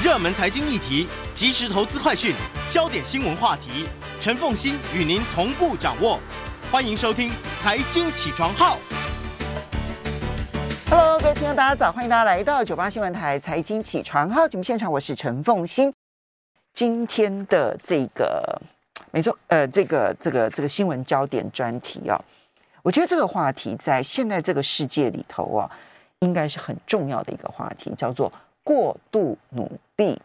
热门财经议题、即时投资快讯、焦点新闻话题，陈凤馨与您同步掌握。欢迎收听《财经起床号》。Hello，各位听众，大家早！欢迎大家来到九八新闻台《财经起床号》节目现场，我是陈凤馨。今天的这个，没错，呃，这个这个这个新闻焦点专题哦，我觉得这个话题在现在这个世界里头啊，应该是很重要的一个话题，叫做过度努力。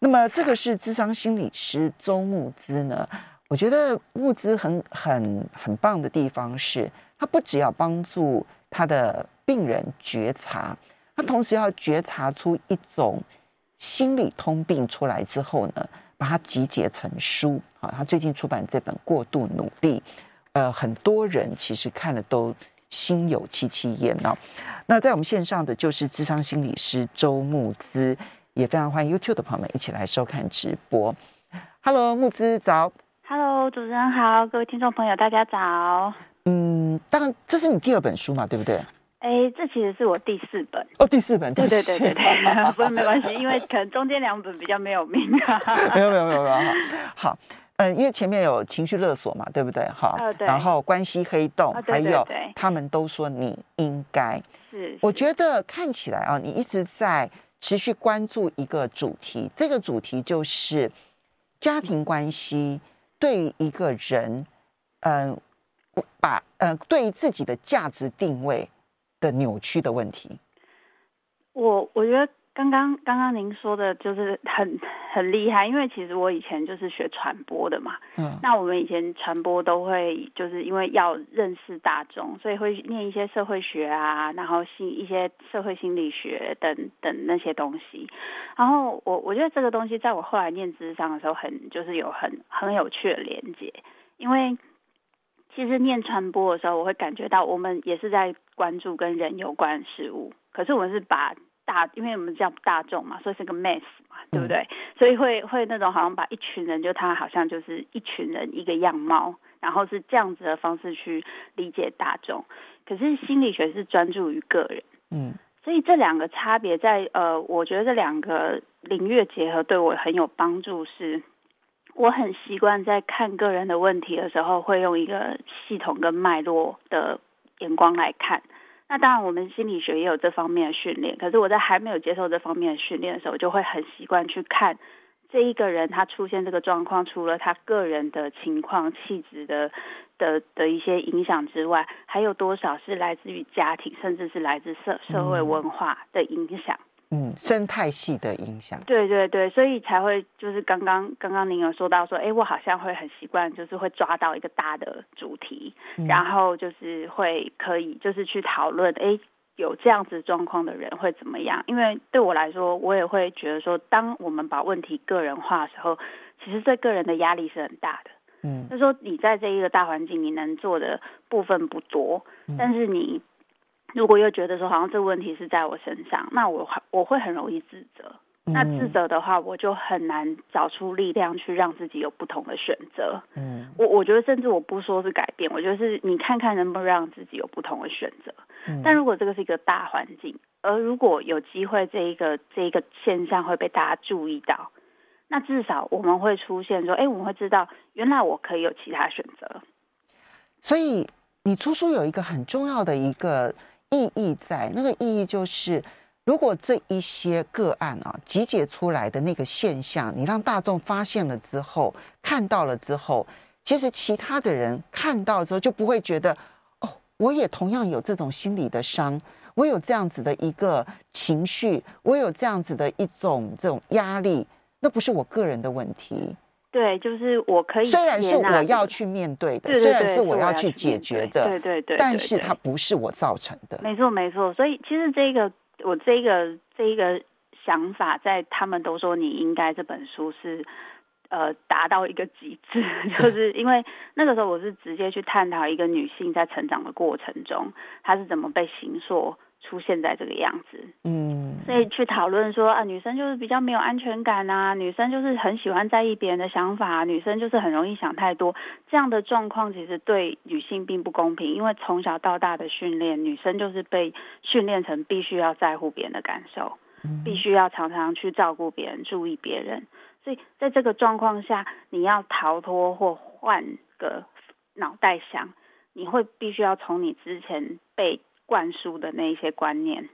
那么，这个是智商心理师周木之呢？我觉得慕姿很很很棒的地方是，他不只要帮助他的。病人觉察，他同时要觉察出一种心理通病出来之后呢，把它集结成书。好，他最近出版这本《过度努力》，呃，很多人其实看了都心有戚戚焉哦。那在我们线上的就是智商心理师周木姿，也非常欢迎 YouTube 的朋友们一起来收看直播。Hello，木姿早。Hello，主持人好，各位听众朋友大家早。嗯，当然这是你第二本书嘛，对不对？哎，这其实是我第四本哦，第四本，对对对对对，不过没关系，因为可能中间两本比较没有名啊。没有没有没有没有，好，嗯，因为前面有情绪勒索嘛，对不对？好，呃、对，然后关系黑洞，哦、对对对，还有他们都说你应该是，我觉得看起来啊，你一直在持续关注一个主题，这个主题就是家庭关系对于一个人，嗯、呃，把呃对于自己的价值定位。的扭曲的问题，我我觉得刚刚刚刚您说的就是很很厉害，因为其实我以前就是学传播的嘛，嗯，那我们以前传播都会就是因为要认识大众，所以会念一些社会学啊，然后心一些社会心理学等等那些东西，然后我我觉得这个东西在我后来念智商的时候很就是有很很有趣的连接，因为。其实念传播的时候，我会感觉到我们也是在关注跟人有关的事物。可是我们是把大，因为我们叫大众嘛，所以是个 mass 嘛，对不对？嗯、所以会会那种好像把一群人，就他好像就是一群人一个样貌，然后是这样子的方式去理解大众。可是心理学是专注于个人，嗯，所以这两个差别在呃，我觉得这两个领域结合对我很有帮助是。我很习惯在看个人的问题的时候，会用一个系统跟脉络的眼光来看。那当然，我们心理学也有这方面的训练。可是我在还没有接受这方面的训练的时候，我就会很习惯去看这一个人他出现这个状况，除了他个人的情况、气质的的的一些影响之外，还有多少是来自于家庭，甚至是来自社社会文化的影响。嗯，生态系的影响，对对对，所以才会就是刚刚刚刚您有说到说，哎，我好像会很习惯，就是会抓到一个大的主题，嗯、然后就是会可以就是去讨论，哎，有这样子状况的人会怎么样？因为对我来说，我也会觉得说，当我们把问题个人化的时候，其实对个人的压力是很大的。嗯，就说你在这一个大环境，你能做的部分不多，嗯、但是你。如果又觉得说好像这个问题是在我身上，那我我会很容易自责。那自责的话，我就很难找出力量去让自己有不同的选择。嗯，我我觉得甚至我不说是改变，我觉得是你看看能不能让自己有不同的选择。嗯，但如果这个是一个大环境，而如果有机会这一个这一个现象会被大家注意到，那至少我们会出现说，哎，我们会知道原来我可以有其他选择。所以你出书有一个很重要的一个。意义在那个意义就是，如果这一些个案啊集结出来的那个现象，你让大众发现了之后，看到了之后，其实其他的人看到之后就不会觉得，哦，我也同样有这种心理的伤，我有这样子的一个情绪，我有这样子的一种这种压力，那不是我个人的问题。对，就是我可以。虽然是我要去面对的，虽然是我要去解决的，对对对，但是它不是我造成的。没错没错，所以其实这个我这个这一个想法，在他们都说你应该这本书是呃达到一个极致，就是因为那个时候我是直接去探讨一个女性在成长的过程中，她是怎么被形塑。出现在这个样子，嗯，所以去讨论说啊，女生就是比较没有安全感啊，女生就是很喜欢在意别人的想法啊，女生就是很容易想太多，这样的状况其实对女性并不公平，因为从小到大的训练，女生就是被训练成必须要在乎别人的感受，必须要常常去照顾别人、注意别人。所以在这个状况下，你要逃脱或换个脑袋想，你会必须要从你之前被灌输的那一些观念，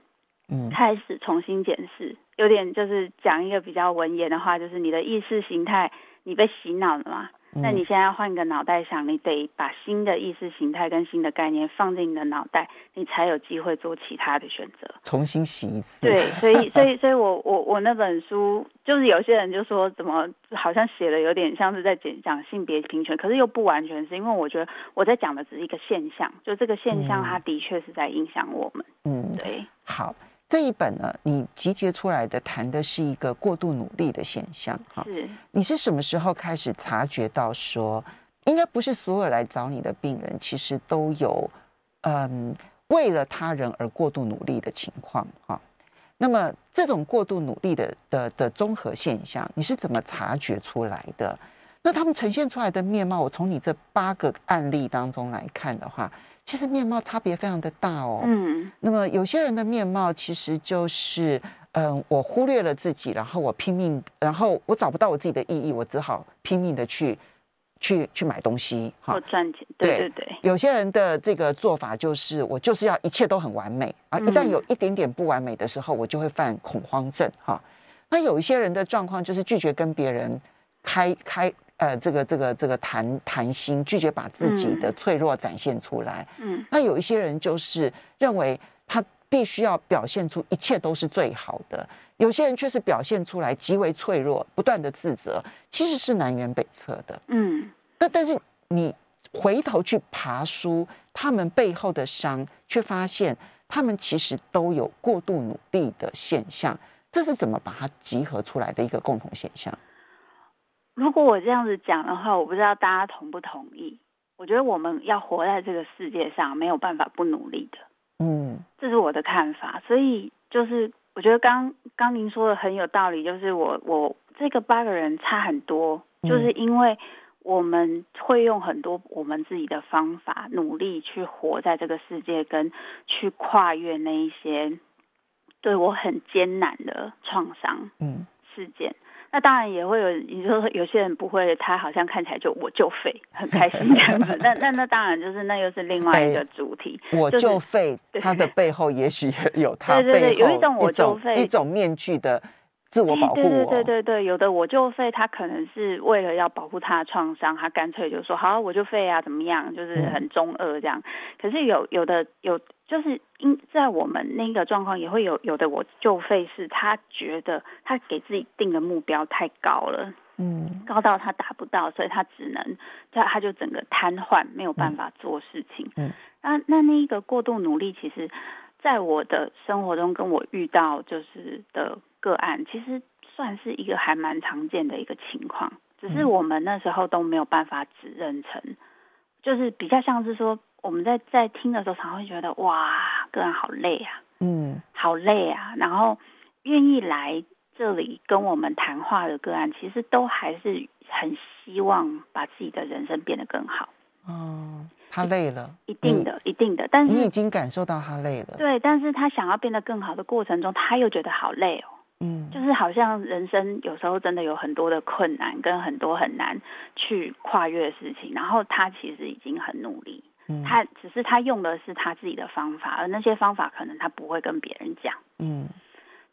嗯，开始重新检视。有点就是讲一个比较文言的话，就是你的意识形态，你被洗脑了嘛？那你现在换个脑袋想，你得把新的意识形态跟新的概念放进你的脑袋，你才有机会做其他的选择，重新洗一次。对，所以，所以，所以我，我，我那本书，就是有些人就说，怎么好像写的有点像是在讲讲性别平权，可是又不完全是，因为我觉得我在讲的只是一个现象，就这个现象，它的确是在影响我们。嗯，对。好。这一本呢，你集结出来的谈的是一个过度努力的现象，哈。是。你是什么时候开始察觉到说，应该不是所有来找你的病人，其实都有，嗯，为了他人而过度努力的情况，哈。那么这种过度努力的的的综合现象，你是怎么察觉出来的？那他们呈现出来的面貌，我从你这八个案例当中来看的话。其实面貌差别非常的大哦。嗯，那么有些人的面貌其实就是，嗯、呃，我忽略了自己，然后我拼命，然后我找不到我自己的意义，我只好拼命的去，去去买东西，哈，赚钱。对对对。有些人的这个做法就是，我就是要一切都很完美啊，一旦有一点点不完美的时候，我就会犯恐慌症，哈。那有一些人的状况就是拒绝跟别人开开。呃，这个这个这个谈谈心，拒绝把自己的脆弱展现出来。嗯，那有一些人就是认为他必须要表现出一切都是最好的，有些人却是表现出来极为脆弱，不断的自责，其实是南辕北辙的。嗯，那但是你回头去爬书他们背后的伤，却发现他们其实都有过度努力的现象，这是怎么把它集合出来的一个共同现象？如果我这样子讲的话，我不知道大家同不同意。我觉得我们要活在这个世界上，没有办法不努力的。嗯，这是我的看法。所以就是，我觉得刚刚您说的很有道理。就是我我这个八个人差很多，就是因为我们会用很多我们自己的方法努力去活在这个世界，跟去跨越那一些对我很艰难的创伤嗯事件。那当然也会有，你说有些人不会，他好像看起来就我就废，很开心这样子。那那那当然就是那又是另外一个主题。欸、我就废，他的背后也许有他背后对对对，有一种我就废，一种面具的自我保护。对对对对对，有的我就废，他可能是为了要保护他的创伤，他干脆就说好我就废啊，怎么样，就是很中二这样。可是有有的有。就是因在我们那个状况也会有有的我就废，是他觉得他给自己定的目标太高了，嗯，高到他达不到，所以他只能他他就整个瘫痪，没有办法做事情。嗯，那那那一个过度努力，其实，在我的生活中跟我遇到就是的个案，其实算是一个还蛮常见的一个情况，只是我们那时候都没有办法指认成，就是比较像是说。我们在在听的时候，常会觉得哇，个案好累啊，嗯，好累啊。然后愿意来这里跟我们谈话的个案，其实都还是很希望把自己的人生变得更好。嗯，他累了，一定的，一定的。但是你已经感受到他累了，对。但是他想要变得更好的过程中，他又觉得好累哦。嗯，就是好像人生有时候真的有很多的困难，跟很多很难去跨越的事情。然后他其实已经很努力。嗯他只是他用的是他自己的方法，而那些方法可能他不会跟别人讲。嗯，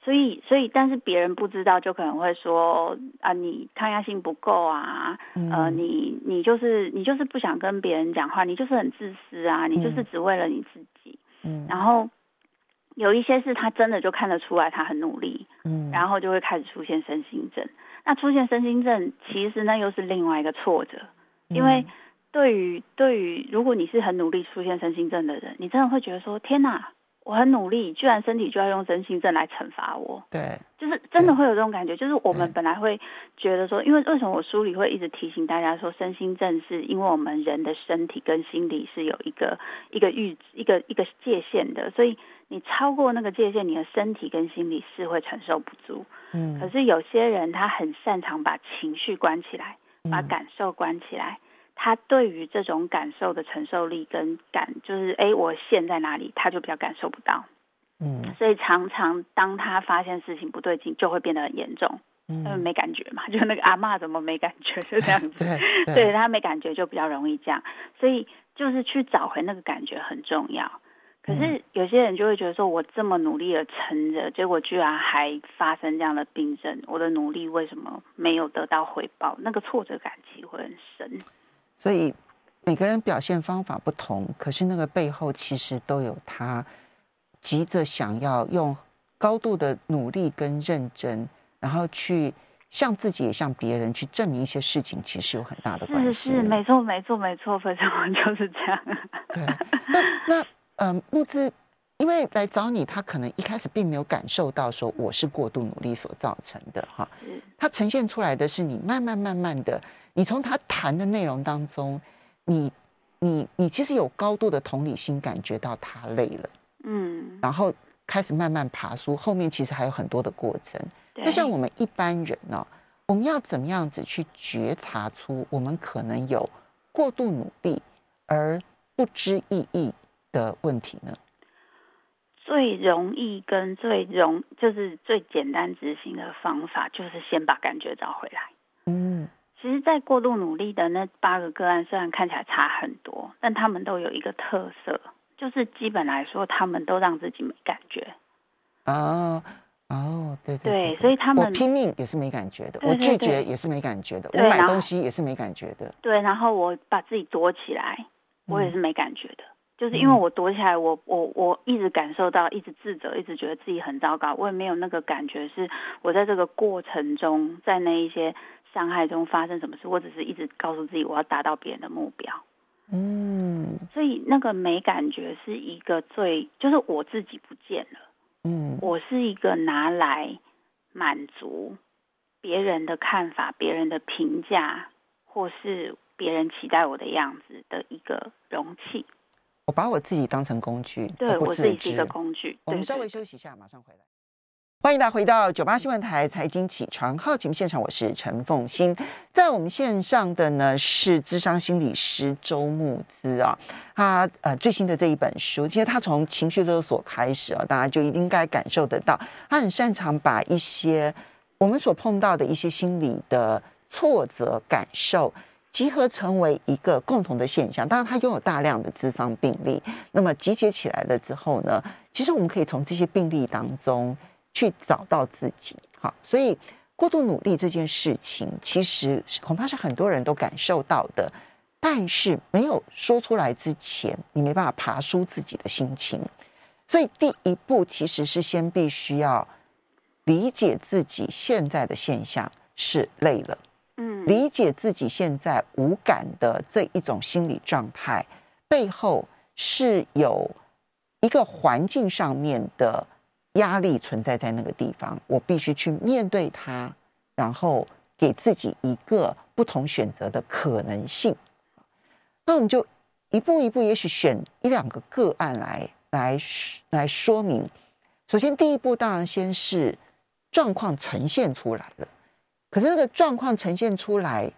所以所以但是别人不知道，就可能会说啊，你抗压性不够啊，呃，你你就是你就是不想跟别人讲话，你就是很自私啊，你就是只为了你自己。嗯，然后有一些是他真的就看得出来他很努力，嗯，然后就会开始出现身心症。那出现身心症，其实那又是另外一个挫折，因为。对于对于，如果你是很努力出现身心症的人，你真的会觉得说：天哪，我很努力，居然身体就要用身心症来惩罚我。对，就是真的会有这种感觉。就是我们本来会觉得说，因为为什么我书里会一直提醒大家说，身心症是因为我们人的身体跟心理是有一个一个阈一个一个界限的，所以你超过那个界限，你的身体跟心理是会承受不住。嗯，可是有些人他很擅长把情绪关起来，把感受关起来。他对于这种感受的承受力跟感，就是哎，我陷在哪里，他就比较感受不到。嗯，所以常常当他发现事情不对劲，就会变得很严重。嗯，没感觉嘛，就那个阿嬷怎么没感觉，就这样子。对，对，对他没感觉就比较容易这样，所以就是去找回那个感觉很重要。可是有些人就会觉得说，我这么努力的撑着，结果居然还发生这样的病症，我的努力为什么没有得到回报？那个挫折感其实会很深。所以每个人表现方法不同，可是那个背后其实都有他急着想要用高度的努力跟认真。然后去向自己也向别人去证明一些事情，其实有很大的关系。是是，没错没错没错，非常就是这样。对，那那呃，慕姿，因为来找你，他可能一开始并没有感受到说我是过度努力所造成的哈。是。他呈现出来的是你慢慢慢慢的，你从他谈的内容当中，你你你其实有高度的同理心，感觉到他累了。嗯。然后开始慢慢爬书，后面其实还有很多的过程。那像我们一般人呢、哦，我们要怎么样子去觉察出我们可能有过度努力而不知意义的问题呢？最容易跟最容就是最简单执行的方法，就是先把感觉找回来。嗯，其实，在过度努力的那八个个案，虽然看起来差很多，但他们都有一个特色，就是基本来说，他们都让自己没感觉。哦。哦，对对，对，对，所以他们我拼命也是没感觉的，对对对，我拒绝也是没感觉的，我买东西也是没感觉的。对，然后我把自己躲起来，我也是没感觉的，嗯、就是因为我躲起来，我我我一直感受到，一直自责，一直觉得自己很糟糕，我也没有那个感觉，是我在这个过程中，在那一些伤害中发生什么事，我只是一直告诉自己我要达到别人的目标。嗯，所以那个没感觉是一个最，就是我自己不见了。嗯，我是一个拿来满足别人的看法、别人的评价，或是别人期待我的样子的一个容器。我把我自己当成工具，对，我自己是一个工具。我们稍微休息一下，马上回来。欢迎大家回到九八新闻台财经起床号节目现场，我是陈凤欣。在我们线上的呢是智商心理师周慕姿啊，他呃最新的这一本书，其实他从情绪勒索开始啊，大家就应该感受得到，他很擅长把一些我们所碰到的一些心理的挫折感受，集合成为一个共同的现象。当然，他拥有大量的智商病例，那么集结起来了之后呢，其实我们可以从这些病例当中。去找到自己，好，所以过度努力这件事情，其实恐怕是很多人都感受到的，但是没有说出来之前，你没办法爬梳自己的心情。所以第一步其实是先必须要理解自己现在的现象是累了，嗯，理解自己现在无感的这一种心理状态背后是有一个环境上面的。压力存在在那个地方，我必须去面对它，然后给自己一个不同选择的可能性。那我们就一步一步，也许选一两个个案来来来说明。首先，第一步当然先是状况呈现出来了，可是那个状况呈现出来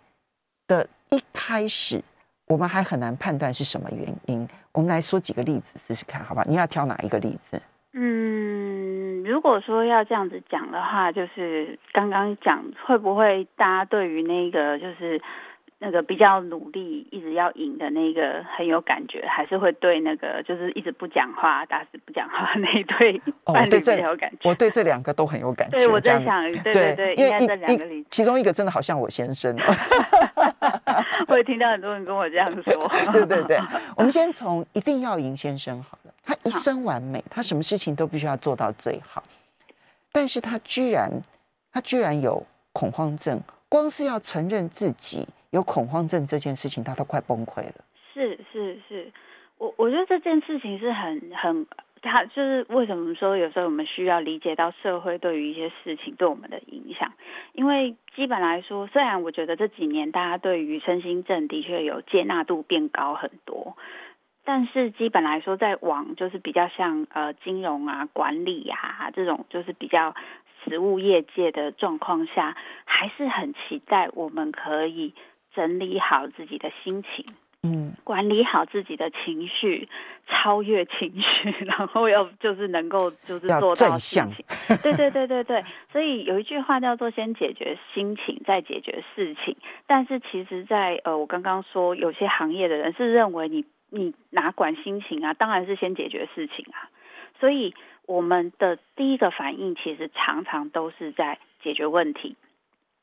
的一开始，我们还很难判断是什么原因。我们来说几个例子试试看，好吧？你要挑哪一个例子？嗯，如果说要这样子讲的话，就是刚刚讲会不会大家对于那个就是那个比较努力一直要赢的那个很有感觉，还是会对那个就是一直不讲话、打死不讲话那一 对伴侣比较有感觉？哦，我对这两个都很有感觉。对，我在想，对对对，因为这两个里，其中一个真的好像我先生。我也听到很多人跟我这样说。对 对对，我们先从一定要赢先生好了。他一生完美，他什么事情都必须要做到最好，但是他居然，他居然有恐慌症，光是要承认自己有恐慌症这件事情，他都快崩溃了。是是是，我我觉得这件事情是很很，他就是为什么说有时候我们需要理解到社会对于一些事情对我们的影响，因为基本来说，虽然我觉得这几年大家对于身心症的确有接纳度变高很多。但是基本来说，在往就是比较像呃金融啊、管理啊这种，就是比较实务业界的状况下，还是很期待我们可以整理好自己的心情，嗯，管理好自己的情绪，超越情绪，然后要就是能够就是做到事情。对对对对对，所以有一句话叫做“先解决心情，再解决事情”。但是其实在，在呃，我刚刚说有些行业的人是认为你你哪管心情啊，当然是先解决事情啊。所以我们的第一个反应其实常常都是在解决问题，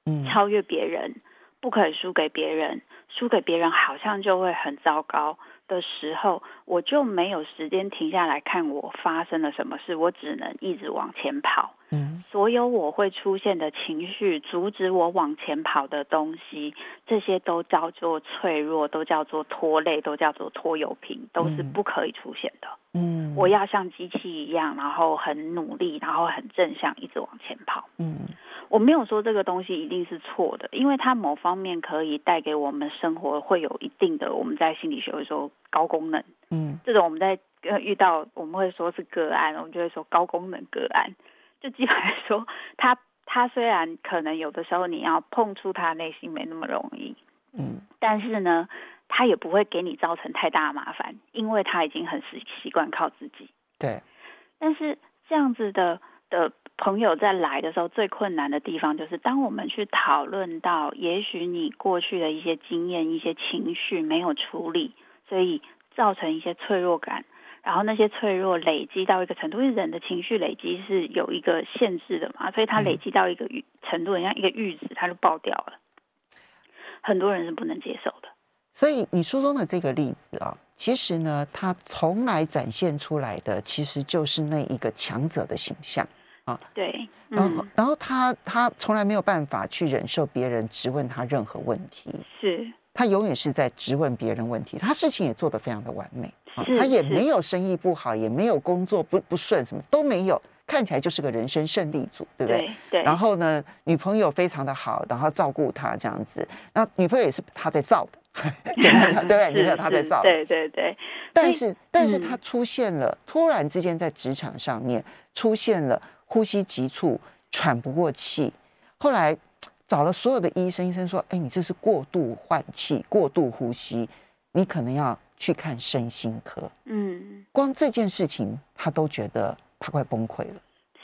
嗯，超越别人，不可以输给别人。输给别人好像就会很糟糕的时候，我就没有时间停下来看我发生了什么事，我只能一直往前跑。嗯，所有我会出现的情绪，阻止我往前跑的东西，这些都叫做脆弱，都叫做拖累，都叫做拖油瓶，都是不可以出现的。嗯，我要像机器一样，然后很努力，然后很正向，一直往前跑。嗯。我没有说这个东西一定是错的，因为它某方面可以带给我们生活会有一定的，我们在心理学会说高功能，嗯，这种我们在遇到我们会说是个案，我们就会说高功能个案，就基本来说，它它虽然可能有的时候你要碰触他内心没那么容易，嗯，但是呢，他也不会给你造成太大的麻烦，因为他已经很习习惯靠自己，对，但是这样子的的。朋友在来的时候，最困难的地方就是，当我们去讨论到，也许你过去的一些经验、一些情绪没有处理，所以造成一些脆弱感，然后那些脆弱累积到一个程度，因为人的情绪累积是有一个限制的嘛，所以它累积到一个程度，像一个阈值，它就爆掉了。很多人是不能接受的。所以你书中的这个例子啊，其实呢，它从来展现出来的其实就是那一个强者的形象。啊，对，然后，然后他他从来没有办法去忍受别人质问他任何问题，是，他永远是在质问别人问题，他事情也做得非常的完美，啊，他也没有生意不好，也没有工作不不顺，什么都没有，看起来就是个人生胜利组，对不对？对。然后呢，女朋友非常的好，然后照顾他这样子，那女朋友也是他在造的，简单讲，对不对？女朋友他在造，对对对。但是，但是他出现了，突然之间在职场上面出现了。呼吸急促，喘不过气。后来找了所有的医生，医生说：“哎，你这是过度换气、过度呼吸，你可能要去看身心科。”嗯，光这件事情，他都觉得他快崩溃了。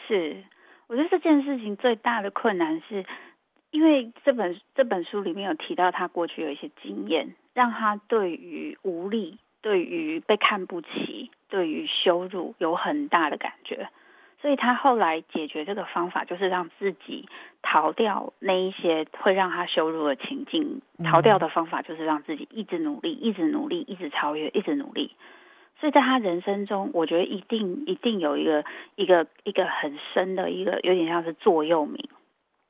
是，我觉得这件事情最大的困难是，因为这本这本书里面有提到他过去有一些经验，让他对于无力、对于被看不起、对于羞辱有很大的感觉。所以他后来解决这个方法，就是让自己逃掉那一些会让他羞辱的情境。逃掉的方法就是让自己一直努力，一直努力，一直超越，一直努力。所以在他人生中，我觉得一定一定有一个一个一个很深的一个，有点像是座右铭。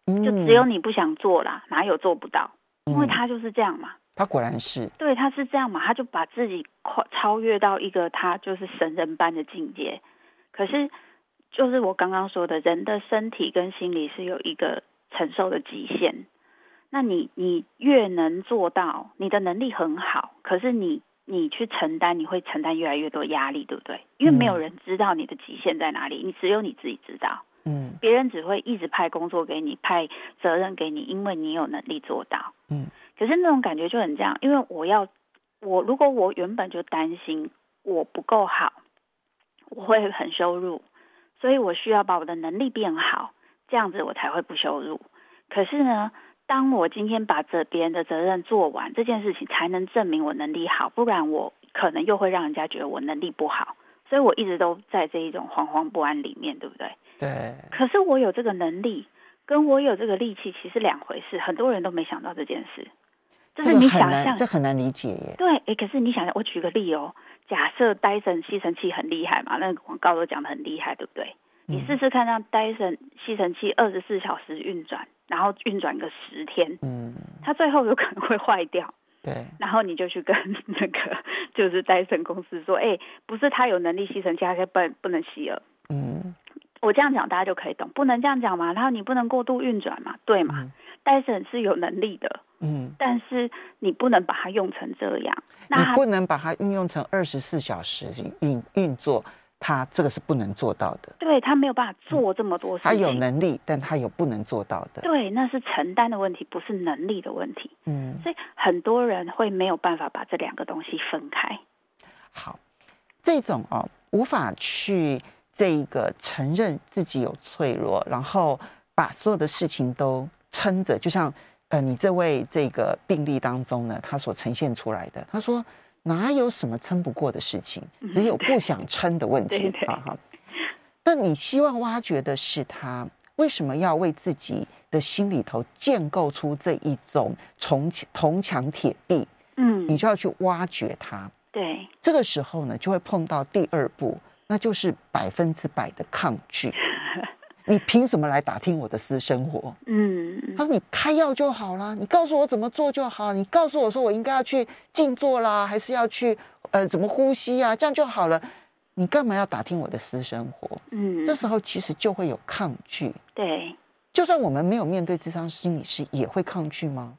就只有你不想做啦，哪有做不到？因为他就是这样嘛。他果然是。对，他是这样嘛，他就把自己跨超越到一个他就是神人般的境界。可是。就是我刚刚说的，人的身体跟心理是有一个承受的极限。那你你越能做到，你的能力很好，可是你你去承担，你会承担越来越多压力，对不对？因为没有人知道你的极限在哪里，你只有你自己知道。嗯，别人只会一直派工作给你，派责任给你，因为你有能力做到。嗯，可是那种感觉就很这样，因为我要我如果我原本就担心我不够好，我会很羞辱。所以我需要把我的能力变好，这样子我才会不羞辱。可是呢，当我今天把这别人的责任做完，这件事情才能证明我能力好，不然我可能又会让人家觉得我能力不好。所以我一直都在这一种惶惶不安里面，对不对？对。可是我有这个能力，跟我有这个力气其实两回事。很多人都没想到这件事，就是你想象，这很难理解耶。对，哎，可是你想想，我举个例哦。假设戴森吸尘器很厉害嘛，那个广告都讲得很厉害，对不对？嗯、你试试看，让戴森吸尘器二十四小时运转，然后运转个十天，嗯，它最后有可能会坏掉。对，然后你就去跟那个 就是戴森公司说，哎，不是他有能力吸尘器，他就不不能吸了。嗯，我这样讲大家就可以懂，不能这样讲嘛，然后你不能过度运转嘛，对嘛？嗯戴森是有能力的，嗯，但是你不能把它用成这样，那你不能把它运用成二十四小时运运作，它这个是不能做到的。对，他没有办法做这么多事情。他有能力，但他有不能做到的。对，那是承担的问题，不是能力的问题。嗯，所以很多人会没有办法把这两个东西分开。好，这种哦，无法去这个承认自己有脆弱，然后把所有的事情都撑着，就像呃，你这位这个病例当中呢，他所呈现出来的，他说。哪有什么撑不过的事情，只有不想撑的问 题。哈哈。那你希望挖掘的是他为什么要为自己的心里头建构出这一种铜铜墙铁壁？嗯，你就要去挖掘它。对，这个时候呢，就会碰到第二步，那就是百分之百的抗拒。你凭什么来打听我的私生活？嗯，他说你开药就好了，你告诉我怎么做就好了，你告诉我说我应该要去静坐啦，还是要去呃怎么呼吸啊，这样就好了。你干嘛要打听我的私生活？嗯，这时候其实就会有抗拒。对，就算我们没有面对智商心理师，也会抗拒吗？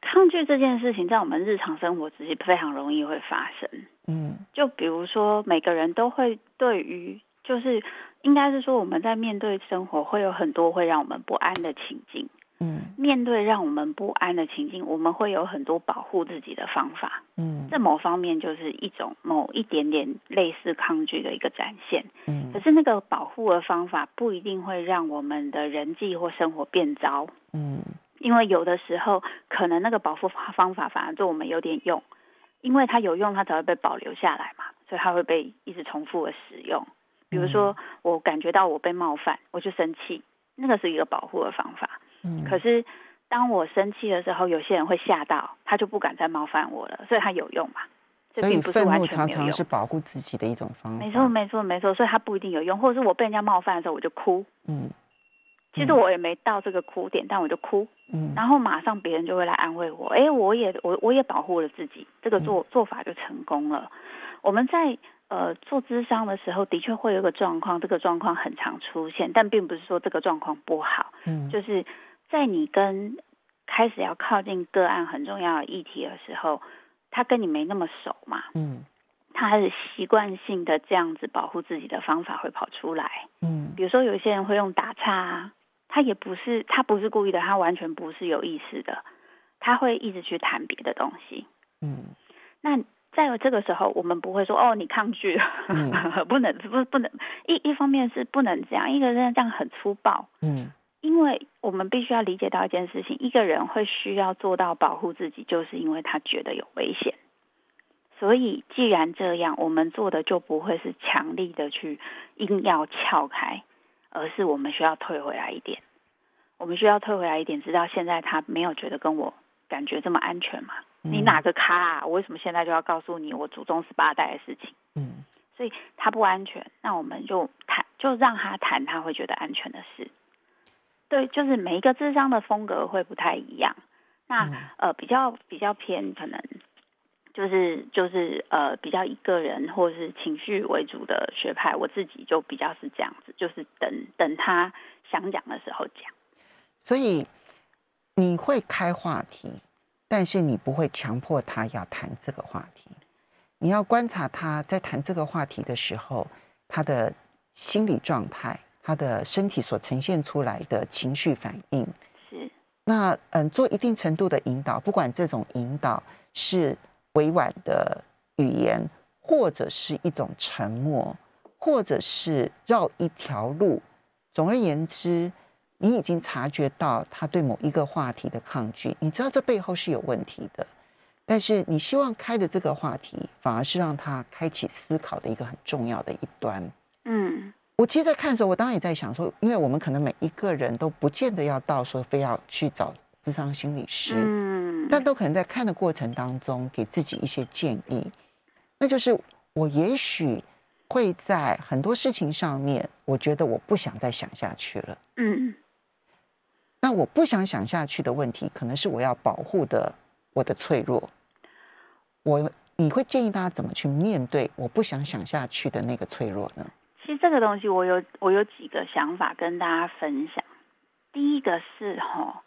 抗拒这件事情在我们日常生活之中非常容易会发生。嗯，就比如说每个人都会对于就是。应该是说，我们在面对生活会有很多会让我们不安的情境。嗯，面对让我们不安的情境，我们会有很多保护自己的方法。嗯，在某方面就是一种某一点点类似抗拒的一个展现。嗯，可是那个保护的方法不一定会让我们的人际或生活变糟。嗯，因为有的时候可能那个保护方法反而对我们有点用，因为它有用，它才会被保留下来嘛，所以它会被一直重复的使用。比如说，我感觉到我被冒犯，我就生气，那个是一个保护的方法。嗯，可是当我生气的时候，有些人会吓到，他就不敢再冒犯我了，所以他有用嘛？所以愤怒常常是保护自己的一种方法。没错，没错，没错，所以他不一定有用，或者是我被人家冒犯的时候，我就哭。嗯，其实我也没到这个哭点，但我就哭。嗯，然后马上别人就会来安慰我，哎，我也我我也保护了自己，这个做做法就成功了。我们在。呃，做智商的时候，的确会有一个状况，这个状况很常出现，但并不是说这个状况不好。嗯，就是在你跟开始要靠近个案很重要的议题的时候，他跟你没那么熟嘛。嗯，他还是习惯性的这样子保护自己的方法会跑出来。嗯，比如说有一些人会用打岔啊，他也不是他不是故意的，他完全不是有意识的，他会一直去谈别的东西。嗯，那。在这个时候，我们不会说哦，你抗拒，嗯、不能不不能一一方面是不能这样，一个人这样很粗暴，嗯，因为我们必须要理解到一件事情，一个人会需要做到保护自己，就是因为他觉得有危险。所以既然这样，我们做的就不会是强力的去硬要撬开，而是我们需要退回来一点，我们需要退回来一点，直到现在他没有觉得跟我感觉这么安全嘛。你哪个咖啊？我为什么现在就要告诉你我祖宗十八代的事情？嗯，所以他不安全，那我们就谈，就让他谈他会觉得安全的事。对，就是每一个智商的风格会不太一样。那呃，比较比较偏可能就是就是呃，比较以个人或是情绪为主的学派，我自己就比较是这样子，就是等等他想讲的时候讲。所以你会开话题。但是你不会强迫他要谈这个话题，你要观察他在谈这个话题的时候，他的心理状态，他的身体所呈现出来的情绪反应。是。那嗯，做一定程度的引导，不管这种引导是委婉的语言，或者是一种沉默，或者是绕一条路，总而言之。你已经察觉到他对某一个话题的抗拒，你知道这背后是有问题的，但是你希望开的这个话题，反而是让他开启思考的一个很重要的一端。嗯，我其实在看的时候，我当然也在想说，因为我们可能每一个人都不见得要到说非要去找智商心理师，嗯，但都可能在看的过程当中给自己一些建议，那就是我也许会在很多事情上面，我觉得我不想再想下去了，嗯。那我不想想下去的问题，可能是我要保护的我的脆弱。我你会建议大家怎么去面对我不想想下去的那个脆弱呢？其实这个东西，我有我有几个想法跟大家分享。第一个是哈，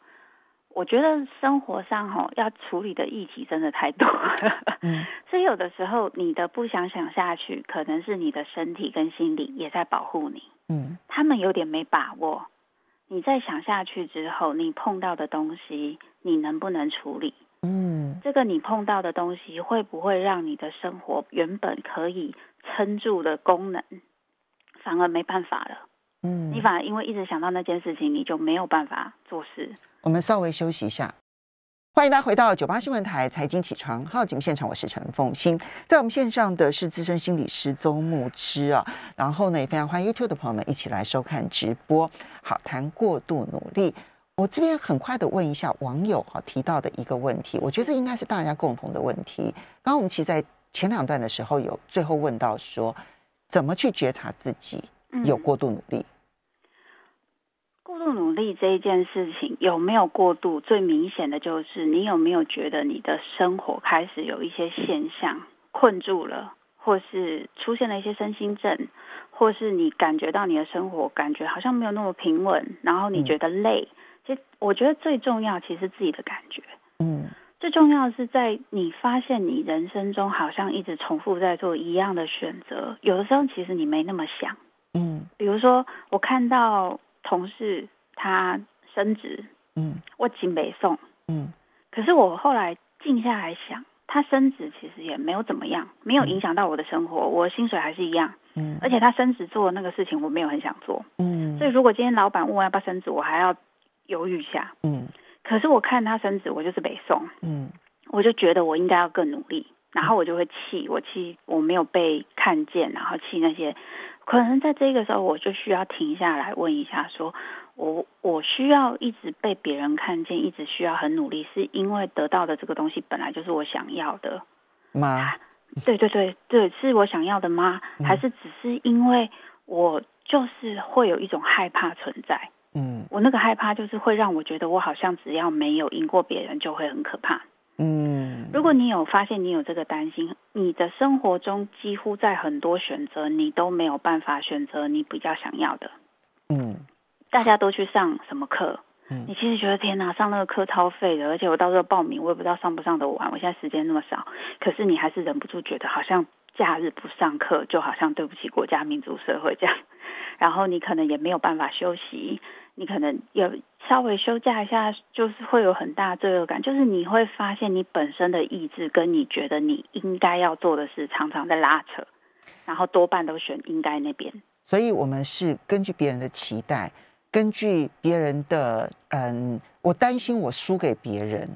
我觉得生活上哈要处理的议题真的太多了，嗯，所以有的时候你的不想想下去，可能是你的身体跟心理也在保护你，嗯，他们有点没把握。你再想下去之后，你碰到的东西，你能不能处理？嗯，这个你碰到的东西会不会让你的生活原本可以撑住的功能，反而没办法了？嗯，你反而因为一直想到那件事情，你就没有办法做事。我们稍微休息一下，欢迎大家回到九八新闻台财经起床号节目现场，我是陈凤欣，在我们线上的是资深心理师周慕之啊，然后呢也非常欢迎 YouTube 的朋友们一起来收看直播。好，谈过度努力，我这边很快的问一下网友哈提到的一个问题，我觉得这应该是大家共同的问题。刚刚我们其实在前两段的时候有最后问到说，怎么去觉察自己有过度努力？嗯过度努力这一件事情有没有过度？最明显的就是你有没有觉得你的生活开始有一些现象困住了，或是出现了一些身心症，或是你感觉到你的生活感觉好像没有那么平稳，然后你觉得累。其实我觉得最重要其实是自己的感觉。嗯，最重要的是在你发现你人生中好像一直重复在做一样的选择，有的时候其实你没那么想。嗯，比如说我看到。同事他升职，嗯，我请北送，嗯，可是我后来静下来想，他升职其实也没有怎么样，没有影响到我的生活，嗯、我薪水还是一样，嗯，而且他升职做的那个事情我没有很想做，嗯，所以如果今天老板问我要不要升职，我还要犹豫一下，嗯，可是我看他升职，我就是北宋，嗯，我就觉得我应该要更努力，然后我就会气，我气我没有被看见，然后气那些。可能在这个时候，我就需要停下来问一下说，说我我需要一直被别人看见，一直需要很努力，是因为得到的这个东西本来就是我想要的吗？对对对对，是我想要的吗？还是只是因为我就是会有一种害怕存在？嗯，我那个害怕就是会让我觉得我好像只要没有赢过别人，就会很可怕。嗯，如果你有发现你有这个担心，你的生活中几乎在很多选择，你都没有办法选择你比较想要的。嗯，大家都去上什么课？嗯，你其实觉得天哪，上那个课超费的，而且我到时候报名，我也不知道上不上得完。我现在时间那么少，可是你还是忍不住觉得，好像假日不上课，就好像对不起国家、民族、社会这样。然后你可能也没有办法休息。你可能有稍微休假一下，就是会有很大罪恶感，就是你会发现你本身的意志跟你觉得你应该要做的事常常在拉扯，然后多半都选应该那边。所以，我们是根据别人的期待，根据别人的嗯，我担心我输给别人，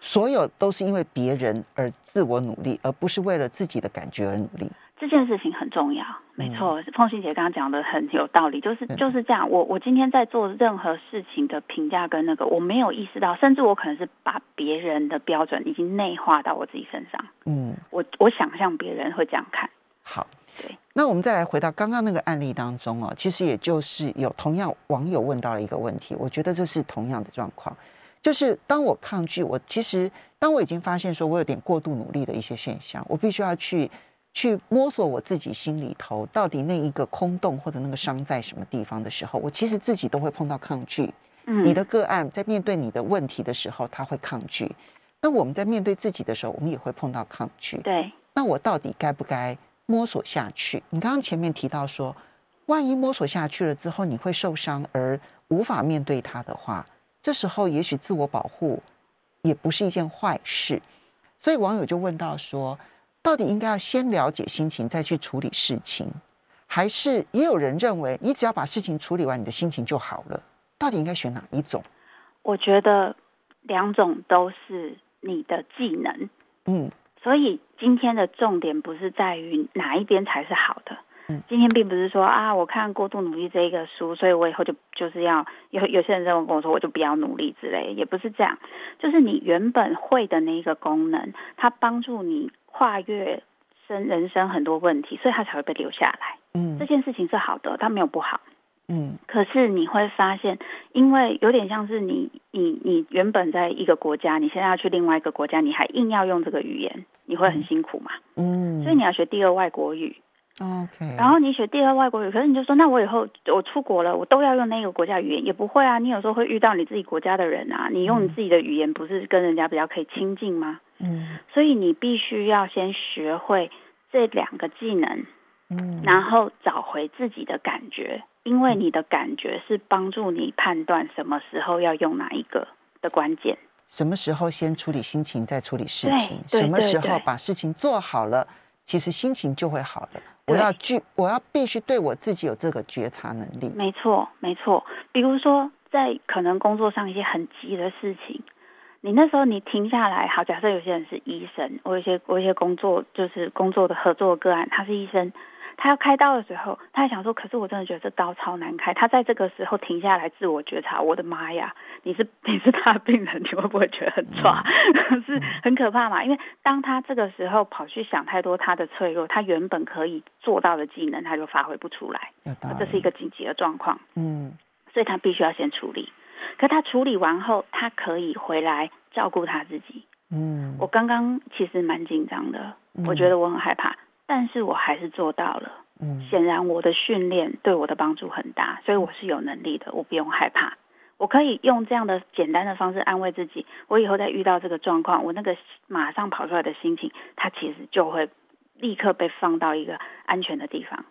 所有都是因为别人而自我努力，而不是为了自己的感觉而努力。这件事情很重要，没错，凤欣姐刚刚讲的很有道理，就是就是这样。我我今天在做任何事情的评价跟那个，我没有意识到，甚至我可能是把别人的标准已经内化到我自己身上。嗯，我我想象别人会这样看。好，对。那我们再来回到刚刚那个案例当中哦，其实也就是有同样网友问到了一个问题，我觉得这是同样的状况，就是当我抗拒，我其实当我已经发现说我有点过度努力的一些现象，我必须要去。去摸索我自己心里头到底那一个空洞或者那个伤在什么地方的时候，我其实自己都会碰到抗拒。嗯，你的个案在面对你的问题的时候，他会抗拒。那我们在面对自己的时候，我们也会碰到抗拒。对。那我到底该不该摸索下去？你刚刚前面提到说，万一摸索下去了之后你会受伤而无法面对它的话，这时候也许自我保护也不是一件坏事。所以网友就问到说。到底应该要先了解心情再去处理事情，还是也有人认为你只要把事情处理完，你的心情就好了？到底应该选哪一种？我觉得两种都是你的技能，嗯，所以今天的重点不是在于哪一边才是好的。嗯，今天并不是说啊，我看过度努力这一个书，所以我以后就就是要有有些人这么跟我说，我就不要努力之类，也不是这样，就是你原本会的那一个功能，它帮助你。跨越生人生很多问题，所以他才会被留下来。嗯，这件事情是好的，他没有不好。嗯，可是你会发现，因为有点像是你你你原本在一个国家，你现在要去另外一个国家，你还硬要用这个语言，你会很辛苦嘛。嗯，所以你要学第二外国语，OK。然后你学第二外国语，可是你就说，那我以后我出国了，我都要用那个国家语言，也不会啊。你有时候会遇到你自己国家的人啊，你用你自己的语言，不是跟人家比较可以亲近吗？嗯。所以你必须要先学会这两个技能，嗯，然后找回自己的感觉，因为你的感觉是帮助你判断什么时候要用哪一个的关键。什么时候先处理心情，再处理事情？什么时候把事情做好了，其实心情就会好了。我要具，我要必须对我自己有这个觉察能力。没错，没错。比如说，在可能工作上一些很急的事情，你那时候你停下来，好，假设有些人是医生，我有些我有些工作就是工作的合作的个案，他是医生。他要开刀的时候，他还想说：“可是我真的觉得这刀超难开。”他在这个时候停下来自我觉察。我的妈呀，你是 你是他的病人，你会不会觉得很抓？是很可怕嘛？因为当他这个时候跑去想太多他的脆弱，他原本可以做到的技能，他就发挥不出来。这是一个紧急的状况。嗯，所以他必须要先处理。可他处理完后，他可以回来照顾他自己。嗯，我刚刚其实蛮紧张的，我觉得我很害怕。但是我还是做到了，嗯，显然我的训练对我的帮助很大，所以我是有能力的，我不用害怕，我可以用这样的简单的方式安慰自己，我以后再遇到这个状况，我那个马上跑出来的心情，它其实就会立刻被放到一个安全的地方。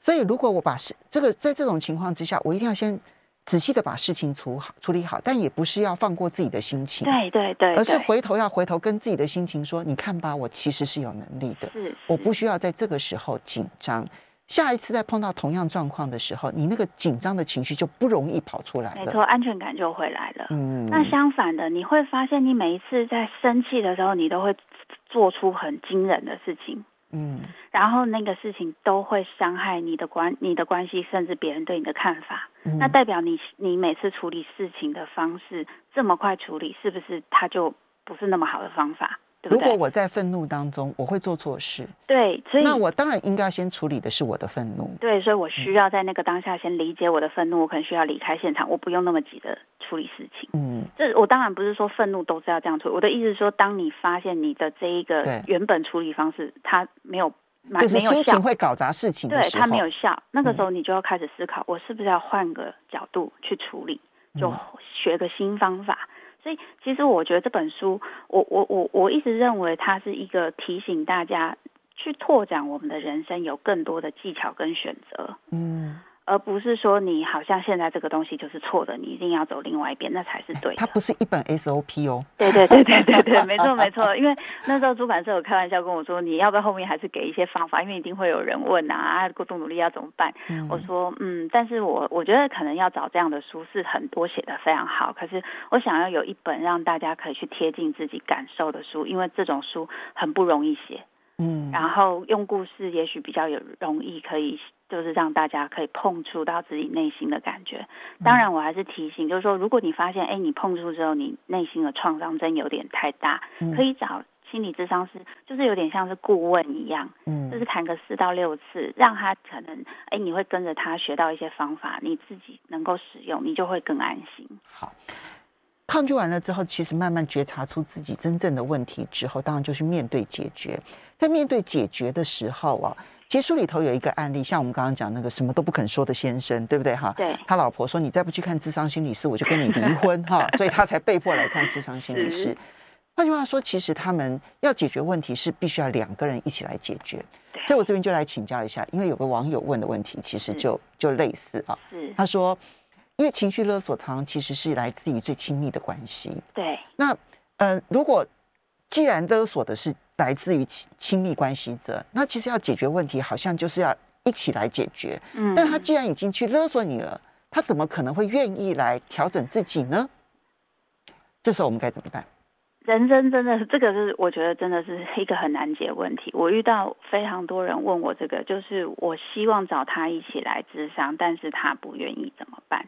所以如果我把事这个在这种情况之下，我一定要先。仔细的把事情处好处理好，但也不是要放过自己的心情，对对对，而是回头要回头跟自己的心情说：“你看吧，我其实是有能力的，是我不需要在这个时候紧张。下一次再碰到同样状况的时候，你那个紧张的情绪就不容易跑出来了，没错，安全感就回来了。嗯，那相反的，你会发现，你每一次在生气的时候，你都会做出很惊人的事情。”嗯，然后那个事情都会伤害你的关、你的关系，甚至别人对你的看法。嗯，那代表你你每次处理事情的方式这么快处理，是不是它就不是那么好的方法？如果我在愤怒当中，我会做错事。对，所以那我当然应该先处理的是我的愤怒。对，所以我需要在那个当下先理解我的愤怒，我可能需要离开现场，我不用那么急的处理事情。嗯，这我当然不是说愤怒都是要这样处理，我的意思是说，当你发现你的这一个原本处理方式它没有蛮没有效，心情会搞砸事情，对，它没有效，那个时候你就要开始思考，我是不是要换个角度去处理，就学个新方法。所以，其实我觉得这本书，我我我我一直认为它是一个提醒大家去拓展我们的人生，有更多的技巧跟选择。嗯。而不是说你好像现在这个东西就是错的，你一定要走另外一边，那才是对的。它不是一本 SOP 哦。对对对对对对，没错没错。因为那时候出版社有开玩笑跟我说，你要不要后面还是给一些方法？因为一定会有人问啊，过度努力要怎么办？嗯、我说嗯，但是我我觉得可能要找这样的书是很多写的非常好，可是我想要有一本让大家可以去贴近自己感受的书，因为这种书很不容易写。嗯，然后用故事也许比较有容易可以。就是让大家可以碰触到自己内心的感觉。当然，我还是提醒，就是说，如果你发现，哎，你碰触之后，你内心的创伤真有点太大，可以找心理咨商师，就是有点像是顾问一样，嗯，就是谈个四到六次，让他可能，哎，你会跟着他学到一些方法，你自己能够使用，你就会更安心。好，抗拒完了之后，其实慢慢觉察出自己真正的问题之后，当然就去面对解决。在面对解决的时候啊。其实书里头有一个案例，像我们刚刚讲那个什么都不肯说的先生，对不对哈？对。他老婆说：“你再不去看智商心理师，我就跟你离婚哈。”所以他才被迫来看智商心理师。换句话说，其实他们要解决问题是必须要两个人一起来解决。对。所以我这边就来请教一下，因为有个网友问的问题，其实就就类似啊。是。他说：“因为情绪勒索常常其实是来自于最亲密的关系。”对。那呃，如果既然勒索的是来自于亲亲密关系者，那其实要解决问题，好像就是要一起来解决。嗯，但他既然已经去勒索你了，他怎么可能会愿意来调整自己呢？这时候我们该怎么办？人生真的是这个是我觉得真的是一个很难解问题。我遇到非常多人问我这个，就是我希望找他一起来咨商，但是他不愿意怎么办？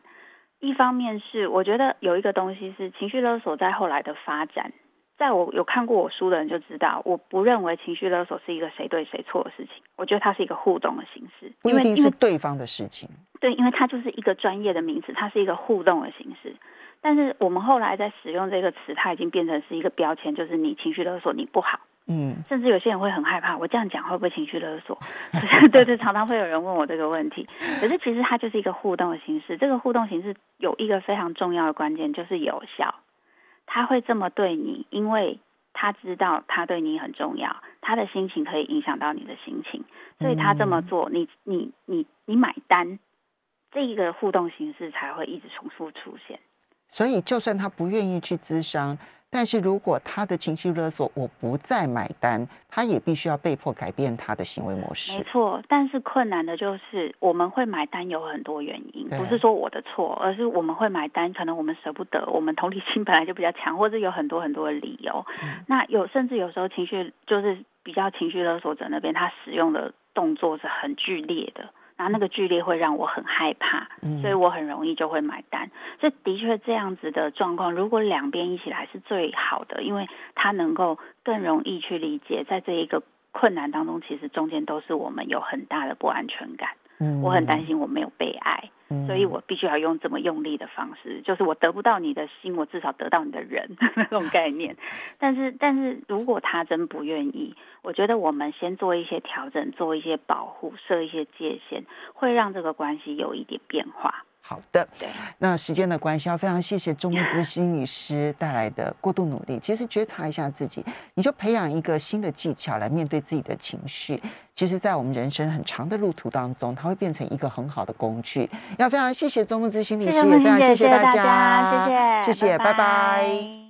一方面是我觉得有一个东西是情绪勒索，在后来的发展。在我有看过我书的人就知道，我不认为情绪勒索是一个谁对谁错的事情。我觉得它是一个互动的形式，不一定是对方的事情。对，因为它就是一个专业的名词，它是一个互动的形式。但是我们后来在使用这个词，它已经变成是一个标签，就是你情绪勒索你不好，嗯，甚至有些人会很害怕，我这样讲会不会情绪勒索？对对，常常会有人问我这个问题。可是其实它就是一个互动的形式，这个互动形式有一个非常重要的关键，就是有效。他会这么对你，因为他知道他对你很重要，他的心情可以影响到你的心情，所以他这么做，你你你你买单，这一个互动形式才会一直重复出现。所以，就算他不愿意去咨商。但是如果他的情绪勒索，我不再买单，他也必须要被迫改变他的行为模式。没错，但是困难的就是我们会买单有很多原因，不是说我的错，而是我们会买单，可能我们舍不得，我们同理心 本来就比较强，或者有很多很多的理由。嗯、那有甚至有时候情绪就是比较情绪勒索者那边，他使用的动作是很剧烈的。然后那个剧烈会让我很害怕，所以我很容易就会买单。这的确这样子的状况，如果两边一起来是最好的，因为他能够更容易去理解，在这一个困难当中，其实中间都是我们有很大的不安全感。我很担心我没有被爱。所以我必须要用这么用力的方式，就是我得不到你的心，我至少得到你的人 那种概念。但是，但是如果他真不愿意，我觉得我们先做一些调整，做一些保护，设一些界限，会让这个关系有一点变化。好的，那时间的关系，要非常谢谢周慕姿心理师带来的过度努力。其实觉察一下自己，你就培养一个新的技巧来面对自己的情绪。其实，在我们人生很长的路途当中，它会变成一个很好的工具。要非常谢谢周慕姿心理师，也非常谢谢大家，谢谢，谢谢，拜拜。拜拜。